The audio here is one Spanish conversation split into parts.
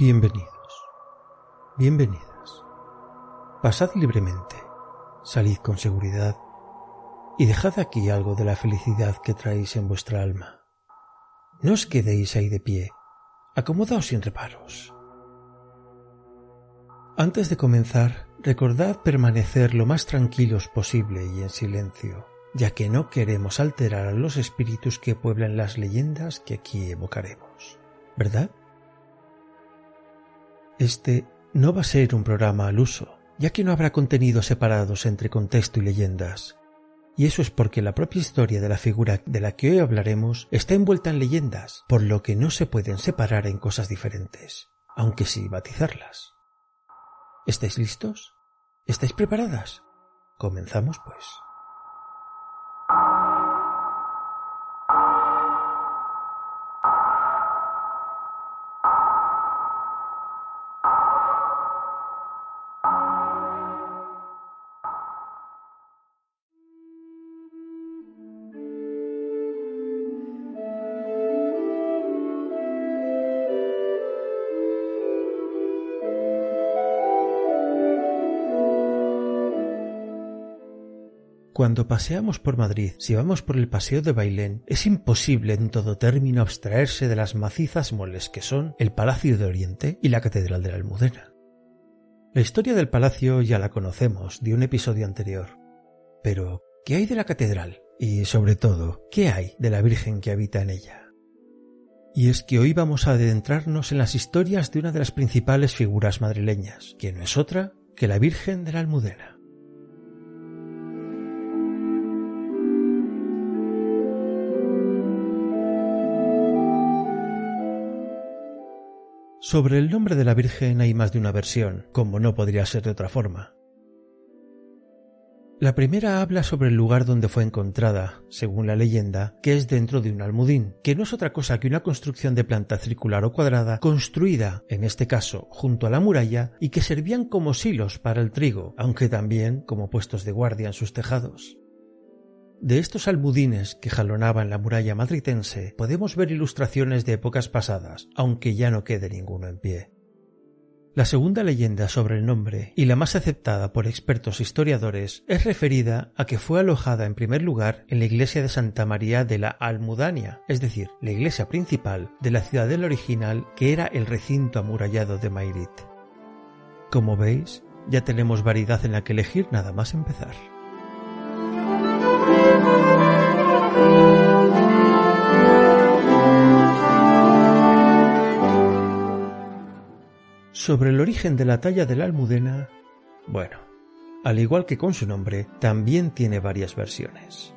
Bienvenidos, bienvenidas. Pasad libremente, salid con seguridad y dejad aquí algo de la felicidad que traéis en vuestra alma. No os quedéis ahí de pie, acomodaos sin reparos. Antes de comenzar, recordad permanecer lo más tranquilos posible y en silencio, ya que no queremos alterar a los espíritus que pueblan las leyendas que aquí evocaremos. ¿Verdad? Este no va a ser un programa al uso, ya que no habrá contenidos separados entre contexto y leyendas. Y eso es porque la propia historia de la figura de la que hoy hablaremos está envuelta en leyendas, por lo que no se pueden separar en cosas diferentes, aunque sí batizarlas. ¿Estáis listos? ¿Estáis preparadas? Comenzamos pues. Cuando paseamos por Madrid, si vamos por el paseo de Bailén, es imposible en todo término abstraerse de las macizas moles que son el Palacio de Oriente y la Catedral de la Almudena. La historia del palacio ya la conocemos de un episodio anterior. Pero, ¿qué hay de la catedral? Y, sobre todo, ¿qué hay de la Virgen que habita en ella? Y es que hoy vamos a adentrarnos en las historias de una de las principales figuras madrileñas, que no es otra que la Virgen de la Almudena. Sobre el nombre de la Virgen hay más de una versión, como no podría ser de otra forma. La primera habla sobre el lugar donde fue encontrada, según la leyenda, que es dentro de un almudín, que no es otra cosa que una construcción de planta circular o cuadrada construida, en este caso, junto a la muralla y que servían como silos para el trigo, aunque también como puestos de guardia en sus tejados. De estos almudines que jalonaban la muralla madritense podemos ver ilustraciones de épocas pasadas, aunque ya no quede ninguno en pie. La segunda leyenda sobre el nombre, y la más aceptada por expertos historiadores, es referida a que fue alojada en primer lugar en la iglesia de Santa María de la Almudania, es decir, la iglesia principal de la ciudadela original que era el recinto amurallado de Mairit. Como veis, ya tenemos variedad en la que elegir nada más empezar. Sobre el origen de la talla de la almudena, bueno, al igual que con su nombre, también tiene varias versiones.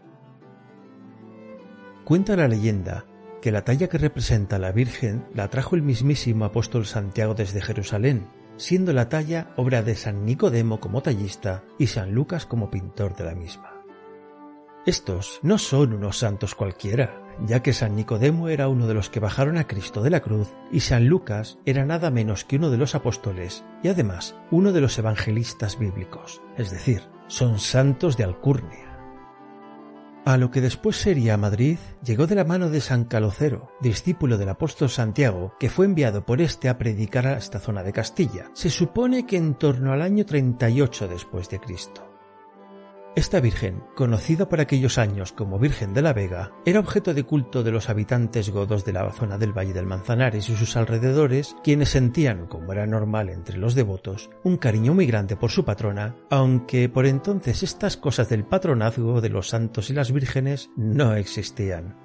Cuenta la leyenda que la talla que representa a la Virgen la trajo el mismísimo apóstol Santiago desde Jerusalén, siendo la talla obra de San Nicodemo como tallista y San Lucas como pintor de la misma. Estos no son unos santos cualquiera, ya que San Nicodemo era uno de los que bajaron a Cristo de la cruz y San Lucas era nada menos que uno de los apóstoles y además uno de los evangelistas bíblicos, es decir, son santos de alcurnia. A lo que después sería Madrid, llegó de la mano de San Calocero, discípulo del apóstol Santiago, que fue enviado por este a predicar a esta zona de Castilla. Se supone que en torno al año 38 después de Cristo. Esta Virgen, conocida por aquellos años como Virgen de la Vega, era objeto de culto de los habitantes godos de la zona del Valle del Manzanares y sus alrededores, quienes sentían, como era normal entre los devotos, un cariño muy grande por su patrona, aunque por entonces estas cosas del patronazgo de los santos y las vírgenes no existían.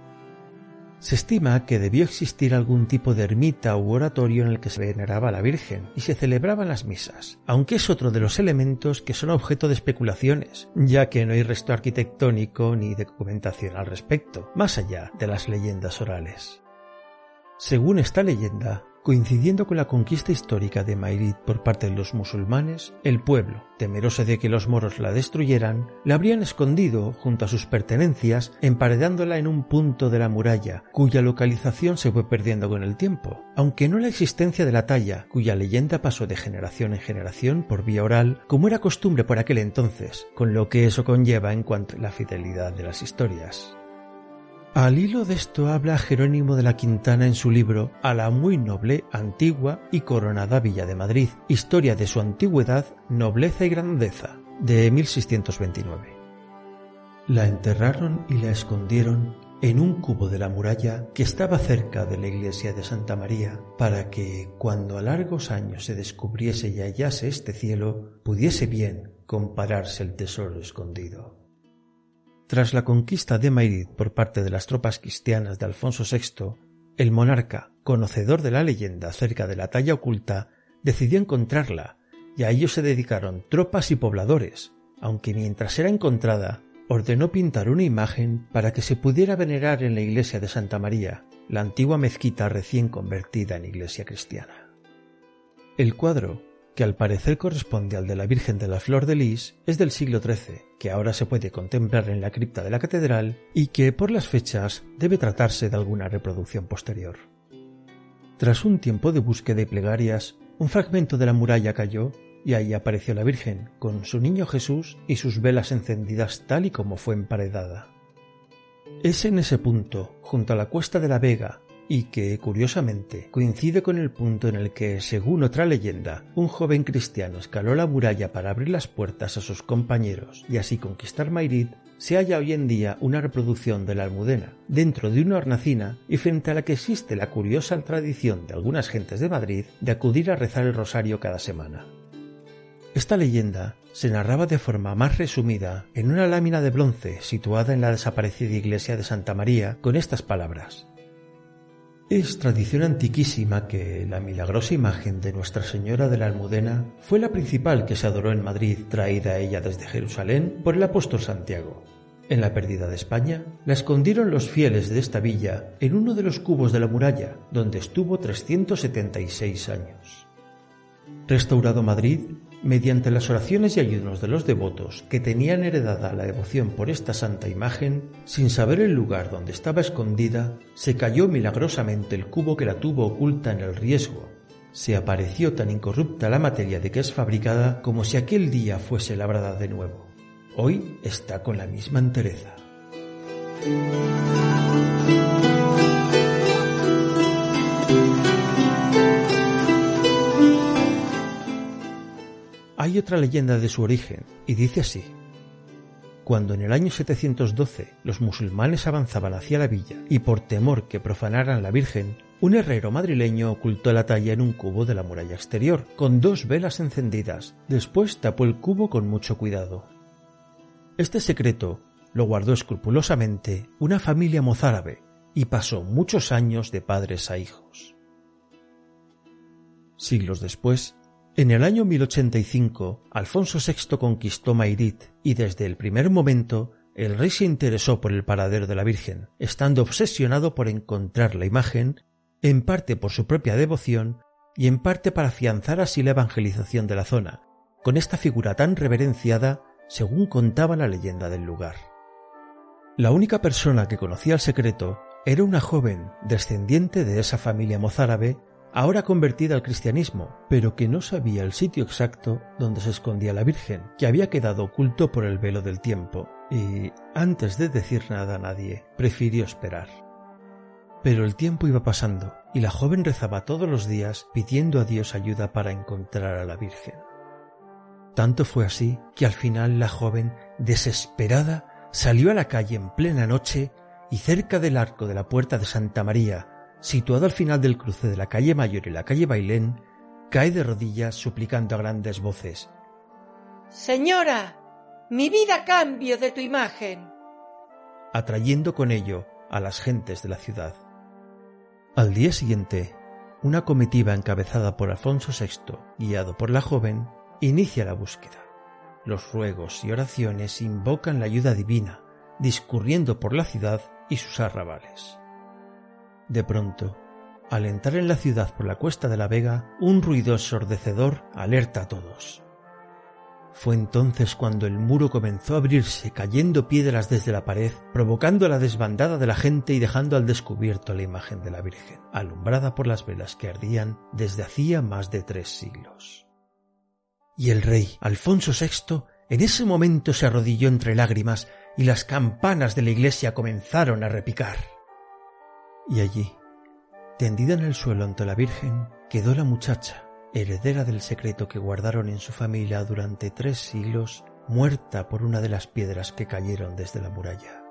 Se estima que debió existir algún tipo de ermita u oratorio en el que se veneraba a la Virgen y se celebraban las misas, aunque es otro de los elementos que son objeto de especulaciones, ya que no hay resto arquitectónico ni documentación al respecto, más allá de las leyendas orales. Según esta leyenda, Coincidiendo con la conquista histórica de Mairit por parte de los musulmanes, el pueblo, temeroso de que los moros la destruyeran, la habrían escondido junto a sus pertenencias, emparedándola en un punto de la muralla, cuya localización se fue perdiendo con el tiempo, aunque no la existencia de la talla, cuya leyenda pasó de generación en generación por vía oral, como era costumbre por aquel entonces, con lo que eso conlleva en cuanto a la fidelidad de las historias. Al hilo de esto habla Jerónimo de la Quintana en su libro A la muy noble, antigua y coronada Villa de Madrid, historia de su antigüedad, nobleza y grandeza, de 1629. La enterraron y la escondieron en un cubo de la muralla que estaba cerca de la iglesia de Santa María, para que, cuando a largos años se descubriese y hallase este cielo, pudiese bien compararse el tesoro escondido. Tras la conquista de Madrid por parte de las tropas cristianas de Alfonso VI, el monarca, conocedor de la leyenda acerca de la talla oculta, decidió encontrarla, y a ello se dedicaron tropas y pobladores, aunque mientras era encontrada ordenó pintar una imagen para que se pudiera venerar en la iglesia de Santa María, la antigua mezquita recién convertida en iglesia cristiana. El cuadro, que al parecer corresponde al de la Virgen de la Flor de Lis, es del siglo XIII, que ahora se puede contemplar en la cripta de la catedral y que por las fechas debe tratarse de alguna reproducción posterior. Tras un tiempo de búsqueda y plegarias, un fragmento de la muralla cayó y ahí apareció la Virgen con su niño Jesús y sus velas encendidas tal y como fue emparedada. Es en ese punto, junto a la cuesta de la Vega, y que, curiosamente, coincide con el punto en el que, según otra leyenda, un joven cristiano escaló la muralla para abrir las puertas a sus compañeros y así conquistar Mairid, se halla hoy en día una reproducción de la almudena, dentro de una hornacina y frente a la que existe la curiosa tradición de algunas gentes de Madrid de acudir a rezar el rosario cada semana. Esta leyenda se narraba de forma más resumida en una lámina de bronce situada en la desaparecida iglesia de Santa María con estas palabras. Es tradición antiquísima que la milagrosa imagen de Nuestra Señora de la Almudena fue la principal que se adoró en Madrid, traída a ella desde Jerusalén por el apóstol Santiago. En la pérdida de España, la escondieron los fieles de esta villa en uno de los cubos de la muralla, donde estuvo 376 años. Restaurado Madrid, Mediante las oraciones y ayunos de los devotos que tenían heredada la devoción por esta santa imagen, sin saber el lugar donde estaba escondida, se cayó milagrosamente el cubo que la tuvo oculta en el riesgo. Se apareció tan incorrupta la materia de que es fabricada como si aquel día fuese labrada de nuevo. Hoy está con la misma entereza. Hay otra leyenda de su origen, y dice así. Cuando en el año 712 los musulmanes avanzaban hacia la villa y por temor que profanaran la Virgen, un herrero madrileño ocultó la talla en un cubo de la muralla exterior, con dos velas encendidas. Después tapó el cubo con mucho cuidado. Este secreto lo guardó escrupulosamente una familia mozárabe y pasó muchos años de padres a hijos. Siglos después, en el año 1085, Alfonso VI conquistó Mairit y desde el primer momento el rey se interesó por el paradero de la Virgen, estando obsesionado por encontrar la imagen, en parte por su propia devoción y en parte para afianzar así la evangelización de la zona, con esta figura tan reverenciada según contaba la leyenda del lugar. La única persona que conocía el secreto era una joven descendiente de esa familia mozárabe ahora convertida al cristianismo, pero que no sabía el sitio exacto donde se escondía la Virgen, que había quedado oculto por el velo del tiempo, y, antes de decir nada a nadie, prefirió esperar. Pero el tiempo iba pasando, y la joven rezaba todos los días pidiendo a Dios ayuda para encontrar a la Virgen. Tanto fue así que al final la joven, desesperada, salió a la calle en plena noche y cerca del arco de la puerta de Santa María, situado al final del cruce de la calle Mayor y la calle Bailén, cae de rodillas suplicando a grandes voces. Señora, mi vida cambio de tu imagen. Atrayendo con ello a las gentes de la ciudad. Al día siguiente, una comitiva encabezada por Alfonso VI, guiado por la joven, inicia la búsqueda. Los ruegos y oraciones invocan la ayuda divina, discurriendo por la ciudad y sus arrabales. De pronto, al entrar en la ciudad por la cuesta de la Vega, un ruido ensordecedor alerta a todos. Fue entonces cuando el muro comenzó a abrirse, cayendo piedras desde la pared, provocando la desbandada de la gente y dejando al descubierto la imagen de la Virgen, alumbrada por las velas que ardían desde hacía más de tres siglos. Y el rey, Alfonso VI, en ese momento se arrodilló entre lágrimas y las campanas de la iglesia comenzaron a repicar. Y allí, tendida en el suelo ante la Virgen, quedó la muchacha, heredera del secreto que guardaron en su familia durante tres siglos, muerta por una de las piedras que cayeron desde la muralla.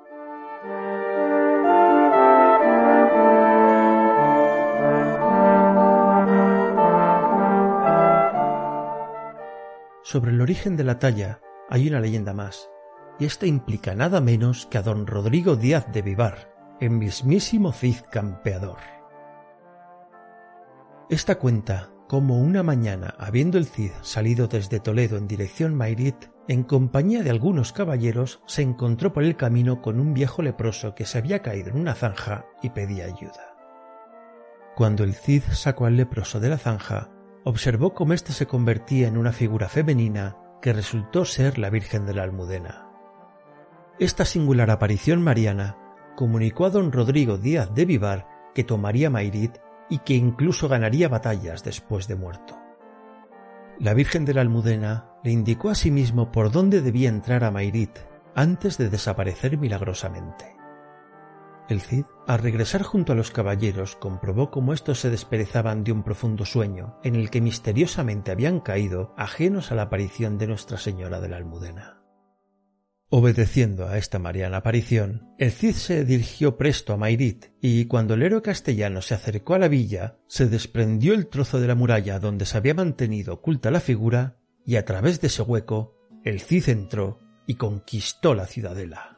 Sobre el origen de la talla hay una leyenda más, y esta implica nada menos que a don Rodrigo Díaz de Vivar, el mismísimo Cid campeador. Esta cuenta cómo una mañana, habiendo el Cid salido desde Toledo en dirección Mairit, en compañía de algunos caballeros, se encontró por el camino con un viejo leproso que se había caído en una zanja y pedía ayuda. Cuando el Cid sacó al leproso de la zanja, observó cómo éste se convertía en una figura femenina que resultó ser la Virgen de la Almudena. Esta singular aparición mariana comunicó a don Rodrigo Díaz de Vivar que tomaría Mairit y que incluso ganaría batallas después de muerto. La Virgen de la Almudena le indicó a sí mismo por dónde debía entrar a Mairit antes de desaparecer milagrosamente. El Cid, al regresar junto a los caballeros, comprobó cómo éstos se desperezaban de un profundo sueño, en el que misteriosamente habían caído, ajenos a la aparición de Nuestra Señora de la Almudena. Obedeciendo a esta mariana aparición, el Cid se dirigió presto a Mairit, y cuando el héroe castellano se acercó a la villa, se desprendió el trozo de la muralla donde se había mantenido oculta la figura, y a través de ese hueco, el Cid entró y conquistó la ciudadela.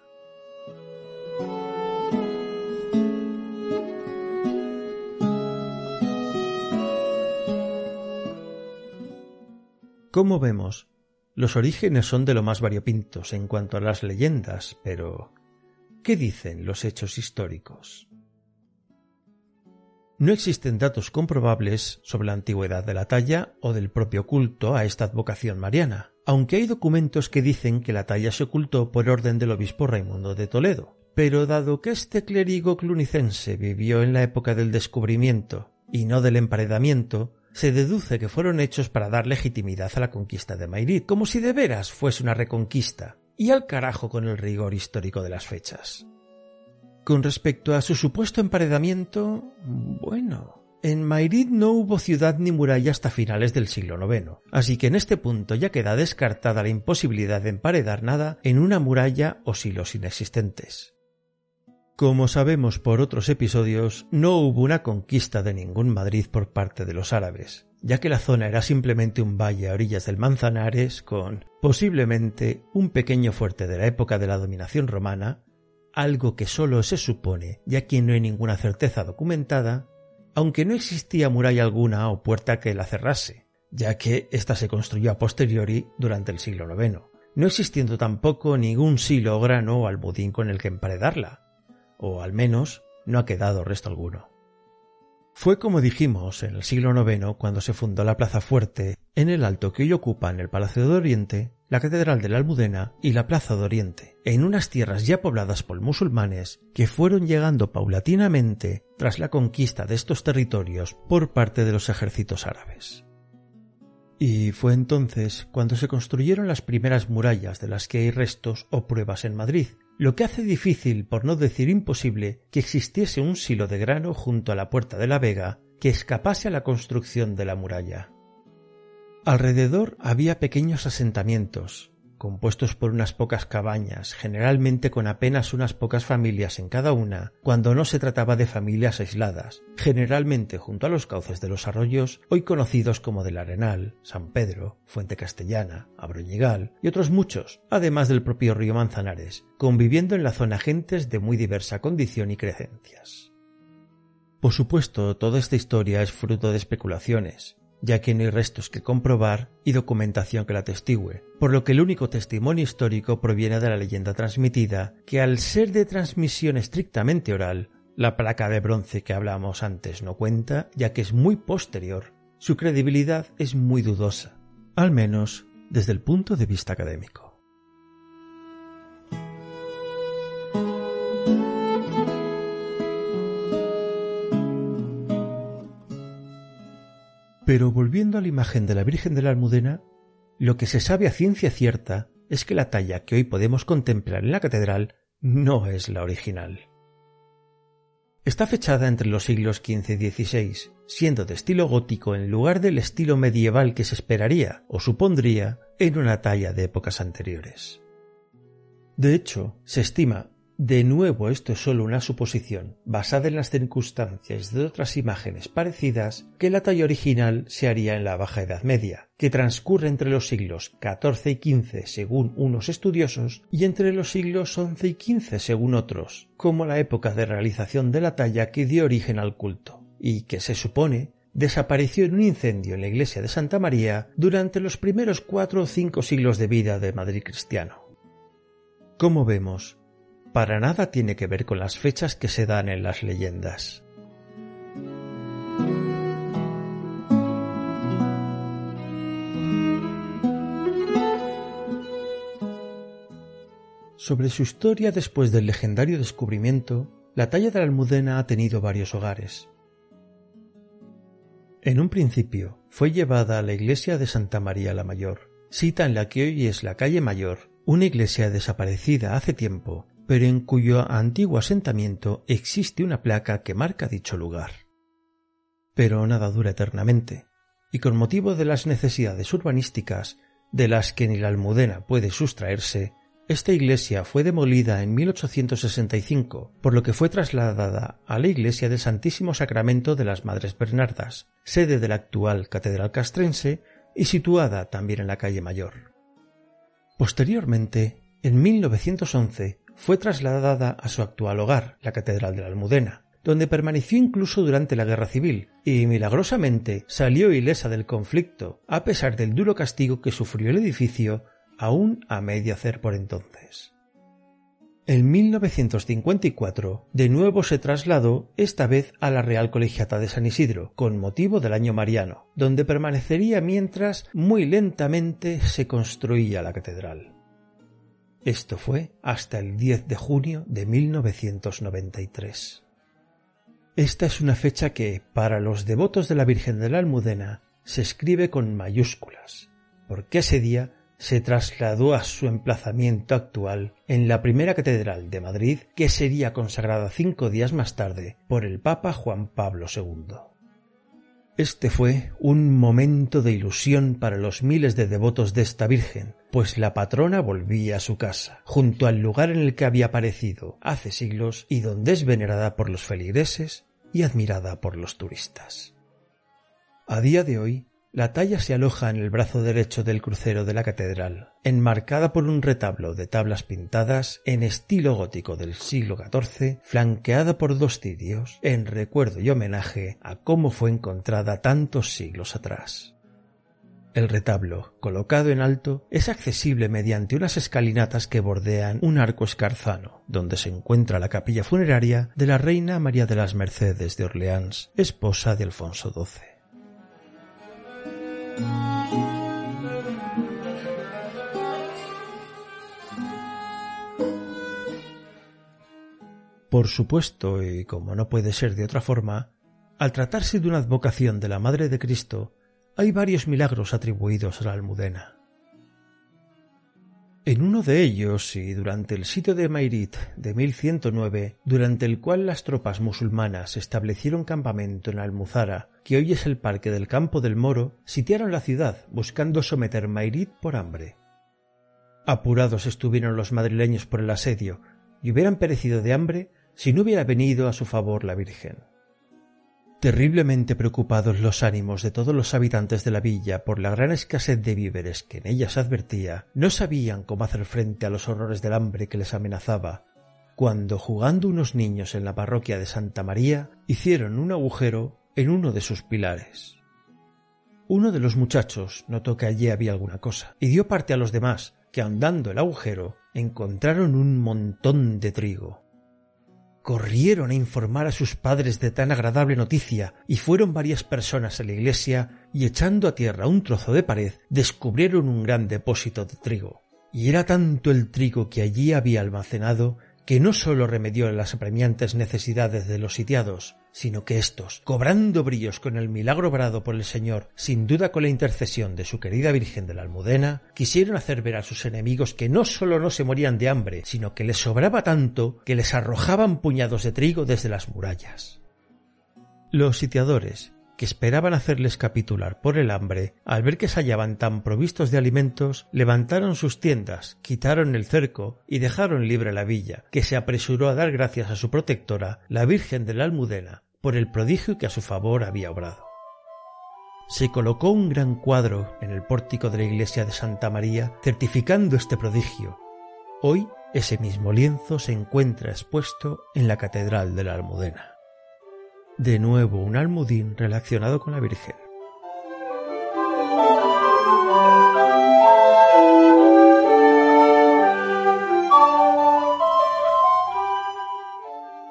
Como vemos, los orígenes son de lo más variopintos en cuanto a las leyendas, pero ¿qué dicen los hechos históricos? No existen datos comprobables sobre la antigüedad de la talla o del propio culto a esta advocación mariana, aunque hay documentos que dicen que la talla se ocultó por orden del obispo Raimundo de Toledo. Pero dado que este clérigo clunicense vivió en la época del descubrimiento y no del emparedamiento, se deduce que fueron hechos para dar legitimidad a la conquista de Mairit, como si de veras fuese una reconquista, y al carajo con el rigor histórico de las fechas. Con respecto a su supuesto emparedamiento, bueno, en Mairit no hubo ciudad ni muralla hasta finales del siglo IX, así que en este punto ya queda descartada la imposibilidad de emparedar nada en una muralla o silos inexistentes. Como sabemos por otros episodios, no hubo una conquista de ningún Madrid por parte de los árabes, ya que la zona era simplemente un valle a orillas del Manzanares con, posiblemente, un pequeño fuerte de la época de la dominación romana, algo que solo se supone, ya que no hay ninguna certeza documentada, aunque no existía muralla alguna o puerta que la cerrase, ya que ésta se construyó a posteriori durante el siglo IX, no existiendo tampoco ningún silo grano o albudín con el que emparedarla, o al menos no ha quedado resto alguno. Fue como dijimos en el siglo IX cuando se fundó la Plaza Fuerte, en el alto que hoy ocupan el Palacio de Oriente, la Catedral de la Almudena y la Plaza de Oriente, en unas tierras ya pobladas por musulmanes que fueron llegando paulatinamente tras la conquista de estos territorios por parte de los ejércitos árabes. Y fue entonces cuando se construyeron las primeras murallas de las que hay restos o pruebas en Madrid, lo que hace difícil, por no decir imposible, que existiese un silo de grano junto a la puerta de la vega que escapase a la construcción de la muralla. Alrededor había pequeños asentamientos, compuestos por unas pocas cabañas, generalmente con apenas unas pocas familias en cada una, cuando no se trataba de familias aisladas, generalmente junto a los cauces de los arroyos, hoy conocidos como del Arenal, San Pedro, Fuente Castellana, Abroñigal y otros muchos, además del propio río Manzanares, conviviendo en la zona gentes de muy diversa condición y creencias. Por supuesto, toda esta historia es fruto de especulaciones, ya que no hay restos que comprobar y documentación que la atestigue, por lo que el único testimonio histórico proviene de la leyenda transmitida, que al ser de transmisión estrictamente oral, la placa de bronce que hablábamos antes no cuenta, ya que es muy posterior. Su credibilidad es muy dudosa, al menos desde el punto de vista académico. Pero volviendo a la imagen de la Virgen de la Almudena, lo que se sabe a ciencia cierta es que la talla que hoy podemos contemplar en la catedral no es la original. Está fechada entre los siglos XV y XVI, siendo de estilo gótico en lugar del estilo medieval que se esperaría o supondría en una talla de épocas anteriores. De hecho, se estima de nuevo esto es solo una suposición, basada en las circunstancias de otras imágenes parecidas, que la talla original se haría en la Baja Edad Media, que transcurre entre los siglos XIV y XV según unos estudiosos y entre los siglos XI y XV según otros, como la época de realización de la talla que dio origen al culto, y que se supone desapareció en un incendio en la iglesia de Santa María durante los primeros cuatro o cinco siglos de vida de Madrid cristiano. Como vemos, para nada tiene que ver con las fechas que se dan en las leyendas. Sobre su historia después del legendario descubrimiento, la talla de la Almudena ha tenido varios hogares. En un principio fue llevada a la iglesia de Santa María la Mayor, cita en la que hoy es la calle Mayor, una iglesia desaparecida hace tiempo pero en cuyo antiguo asentamiento existe una placa que marca dicho lugar. Pero nada dura eternamente, y con motivo de las necesidades urbanísticas, de las que ni la almudena puede sustraerse, esta iglesia fue demolida en 1865, por lo que fue trasladada a la iglesia del Santísimo Sacramento de las Madres Bernardas, sede de la actual Catedral Castrense y situada también en la calle Mayor. Posteriormente, en 1911, fue trasladada a su actual hogar, la Catedral de la Almudena, donde permaneció incluso durante la Guerra Civil, y milagrosamente salió ilesa del conflicto, a pesar del duro castigo que sufrió el edificio, aún a medio hacer por entonces. En 1954, de nuevo se trasladó, esta vez a la Real Colegiata de San Isidro, con motivo del año mariano, donde permanecería mientras muy lentamente se construía la catedral. Esto fue hasta el 10 de junio de 1993. Esta es una fecha que, para los devotos de la Virgen de la Almudena, se escribe con mayúsculas, porque ese día se trasladó a su emplazamiento actual en la primera catedral de Madrid, que sería consagrada cinco días más tarde por el Papa Juan Pablo II. Este fue un momento de ilusión para los miles de devotos de esta Virgen, pues la patrona volvía a su casa, junto al lugar en el que había aparecido hace siglos y donde es venerada por los feligreses y admirada por los turistas. A día de hoy, la talla se aloja en el brazo derecho del crucero de la catedral, enmarcada por un retablo de tablas pintadas en estilo gótico del siglo XIV, flanqueada por dos cirios, en recuerdo y homenaje a cómo fue encontrada tantos siglos atrás. El retablo, colocado en alto, es accesible mediante unas escalinatas que bordean un arco escarzano, donde se encuentra la capilla funeraria de la reina María de las Mercedes de Orleans, esposa de Alfonso XII. Por supuesto, y como no puede ser de otra forma, al tratarse de una advocación de la Madre de Cristo, hay varios milagros atribuidos a la almudena. En uno de ellos, y durante el sitio de Mairit de 1109, durante el cual las tropas musulmanas establecieron campamento en Almuzara, que hoy es el parque del Campo del Moro, sitiaron la ciudad buscando someter Mairit por hambre. Apurados estuvieron los madrileños por el asedio, y hubieran perecido de hambre si no hubiera venido a su favor la Virgen. Terriblemente preocupados los ánimos de todos los habitantes de la villa por la gran escasez de víveres que en ella se advertía, no sabían cómo hacer frente a los horrores del hambre que les amenazaba, cuando jugando unos niños en la parroquia de Santa María hicieron un agujero en uno de sus pilares. Uno de los muchachos notó que allí había alguna cosa y dio parte a los demás, que ahondando el agujero encontraron un montón de trigo corrieron a informar a sus padres de tan agradable noticia y fueron varias personas a la iglesia y echando a tierra un trozo de pared descubrieron un gran depósito de trigo. Y era tanto el trigo que allí había almacenado que no sólo remedió las apremiantes necesidades de los sitiados, sino que éstos, cobrando brillos con el milagro obrado por el Señor, sin duda con la intercesión de su querida Virgen de la Almudena, quisieron hacer ver a sus enemigos que no sólo no se morían de hambre, sino que les sobraba tanto que les arrojaban puñados de trigo desde las murallas. Los sitiadores, que esperaban hacerles capitular por el hambre, al ver que se hallaban tan provistos de alimentos, levantaron sus tiendas, quitaron el cerco y dejaron libre la villa, que se apresuró a dar gracias a su protectora, la Virgen de la Almudena, por el prodigio que a su favor había obrado. Se colocó un gran cuadro en el pórtico de la iglesia de Santa María certificando este prodigio. Hoy ese mismo lienzo se encuentra expuesto en la Catedral de la Almudena de nuevo un almudín relacionado con la Virgen.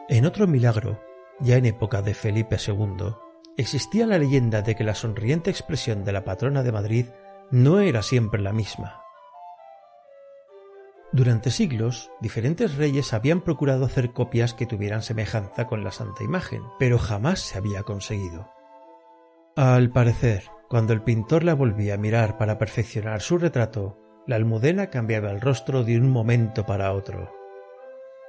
En otro milagro, ya en época de Felipe II, existía la leyenda de que la sonriente expresión de la patrona de Madrid no era siempre la misma. Durante siglos, diferentes reyes habían procurado hacer copias que tuvieran semejanza con la Santa Imagen, pero jamás se había conseguido. Al parecer, cuando el pintor la volvía a mirar para perfeccionar su retrato, la almudena cambiaba el rostro de un momento para otro.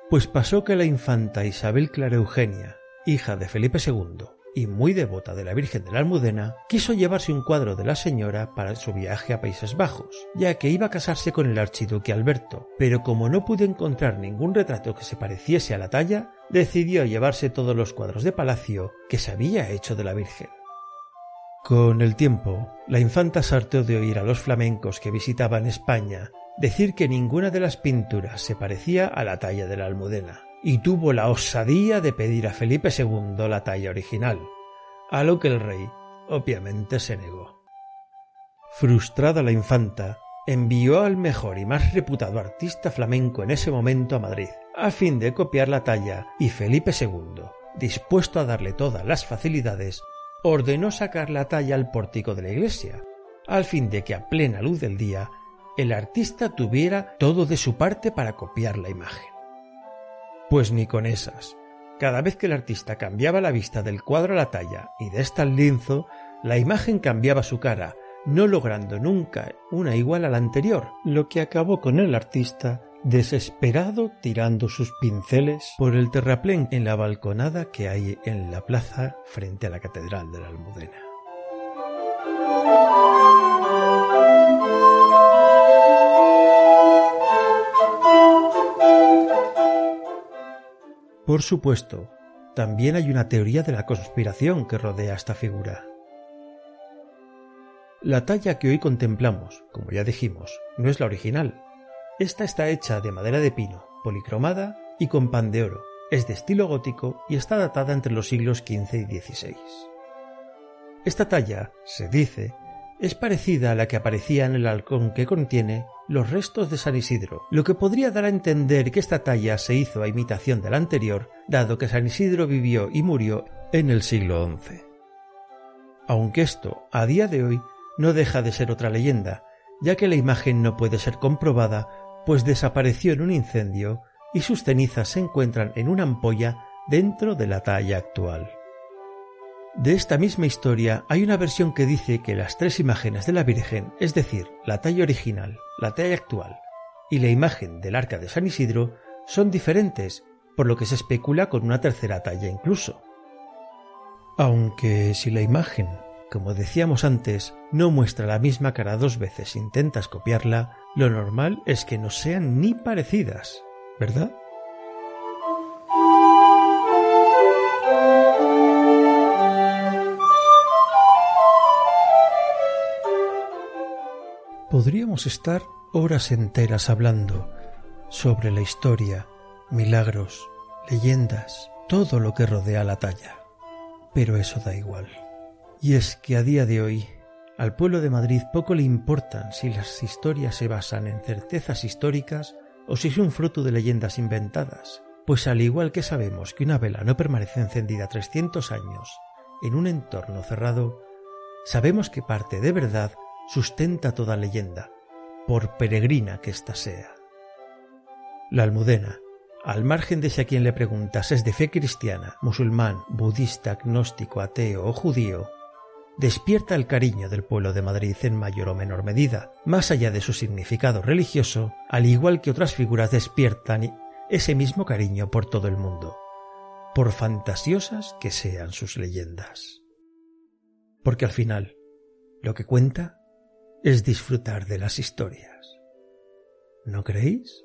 Pues pasó que la infanta Isabel Clara Eugenia, hija de Felipe II, y muy devota de la Virgen de la Almudena, quiso llevarse un cuadro de la señora para su viaje a Países Bajos, ya que iba a casarse con el archiduque Alberto, pero como no pudo encontrar ningún retrato que se pareciese a la talla, decidió llevarse todos los cuadros de palacio que se había hecho de la Virgen. Con el tiempo, la infanta se hartó de oír a los flamencos que visitaban España decir que ninguna de las pinturas se parecía a la talla de la Almudena, y tuvo la osadía de pedir a Felipe II la talla original, a lo que el rey obviamente se negó. Frustrada la infanta, envió al mejor y más reputado artista flamenco en ese momento a Madrid, a fin de copiar la talla, y Felipe II, dispuesto a darle todas las facilidades, ordenó sacar la talla al pórtico de la iglesia, al fin de que a plena luz del día el artista tuviera todo de su parte para copiar la imagen. Pues ni con esas. Cada vez que el artista cambiaba la vista del cuadro a la talla y de esta al lienzo, la imagen cambiaba su cara, no logrando nunca una igual a la anterior, lo que acabó con el artista desesperado tirando sus pinceles por el terraplén en la balconada que hay en la plaza frente a la Catedral de la Almudena. Por supuesto, también hay una teoría de la conspiración que rodea esta figura. La talla que hoy contemplamos, como ya dijimos, no es la original. Esta está hecha de madera de pino, policromada y con pan de oro. Es de estilo gótico y está datada entre los siglos XV y XVI. Esta talla, se dice, es parecida a la que aparecía en el halcón que contiene los restos de San Isidro, lo que podría dar a entender que esta talla se hizo a imitación de la anterior, dado que San Isidro vivió y murió en el siglo XI. Aunque esto, a día de hoy, no deja de ser otra leyenda, ya que la imagen no puede ser comprobada, pues desapareció en un incendio y sus cenizas se encuentran en una ampolla dentro de la talla actual. De esta misma historia hay una versión que dice que las tres imágenes de la Virgen, es decir, la talla original, la talla actual y la imagen del arca de San Isidro, son diferentes, por lo que se especula con una tercera talla incluso. Aunque si la imagen, como decíamos antes, no muestra la misma cara dos veces intentas copiarla, lo normal es que no sean ni parecidas, ¿verdad? Podríamos estar horas enteras hablando sobre la historia, milagros, leyendas, todo lo que rodea la talla. Pero eso da igual. Y es que a día de hoy al pueblo de Madrid poco le importan si las historias se basan en certezas históricas o si son fruto de leyendas inventadas, pues al igual que sabemos que una vela no permanece encendida 300 años en un entorno cerrado, sabemos que parte de verdad sustenta toda leyenda, por peregrina que ésta sea. La almudena, al margen de si a quien le preguntas es de fe cristiana, musulmán, budista, agnóstico, ateo o judío, despierta el cariño del pueblo de Madrid en mayor o menor medida, más allá de su significado religioso, al igual que otras figuras despiertan ese mismo cariño por todo el mundo, por fantasiosas que sean sus leyendas. Porque al final, lo que cuenta es disfrutar de las historias. ¿No creéis?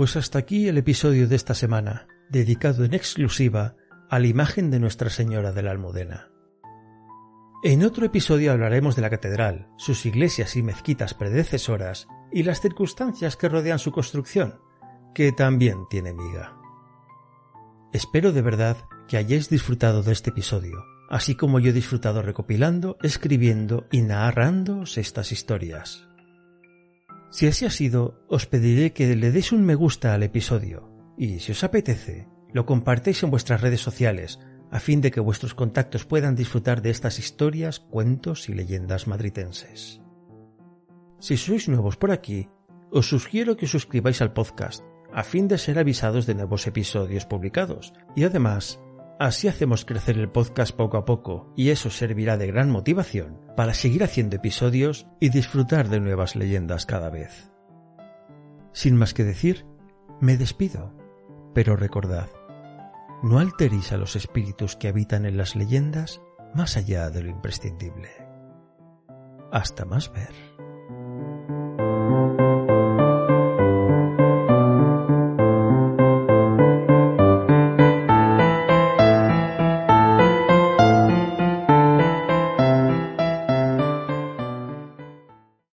Pues hasta aquí el episodio de esta semana, dedicado en exclusiva a la imagen de Nuestra Señora de la Almudena. En otro episodio hablaremos de la catedral, sus iglesias y mezquitas predecesoras y las circunstancias que rodean su construcción, que también tiene miga. Espero de verdad que hayáis disfrutado de este episodio, así como yo he disfrutado recopilando, escribiendo y narrando estas historias. Si así ha sido, os pediré que le deis un me gusta al episodio y, si os apetece, lo compartéis en vuestras redes sociales a fin de que vuestros contactos puedan disfrutar de estas historias, cuentos y leyendas madritenses. Si sois nuevos por aquí, os sugiero que os suscribáis al podcast a fin de ser avisados de nuevos episodios publicados y además Así hacemos crecer el podcast poco a poco y eso servirá de gran motivación para seguir haciendo episodios y disfrutar de nuevas leyendas cada vez. Sin más que decir, me despido, pero recordad, no alteréis a los espíritus que habitan en las leyendas más allá de lo imprescindible. Hasta más ver.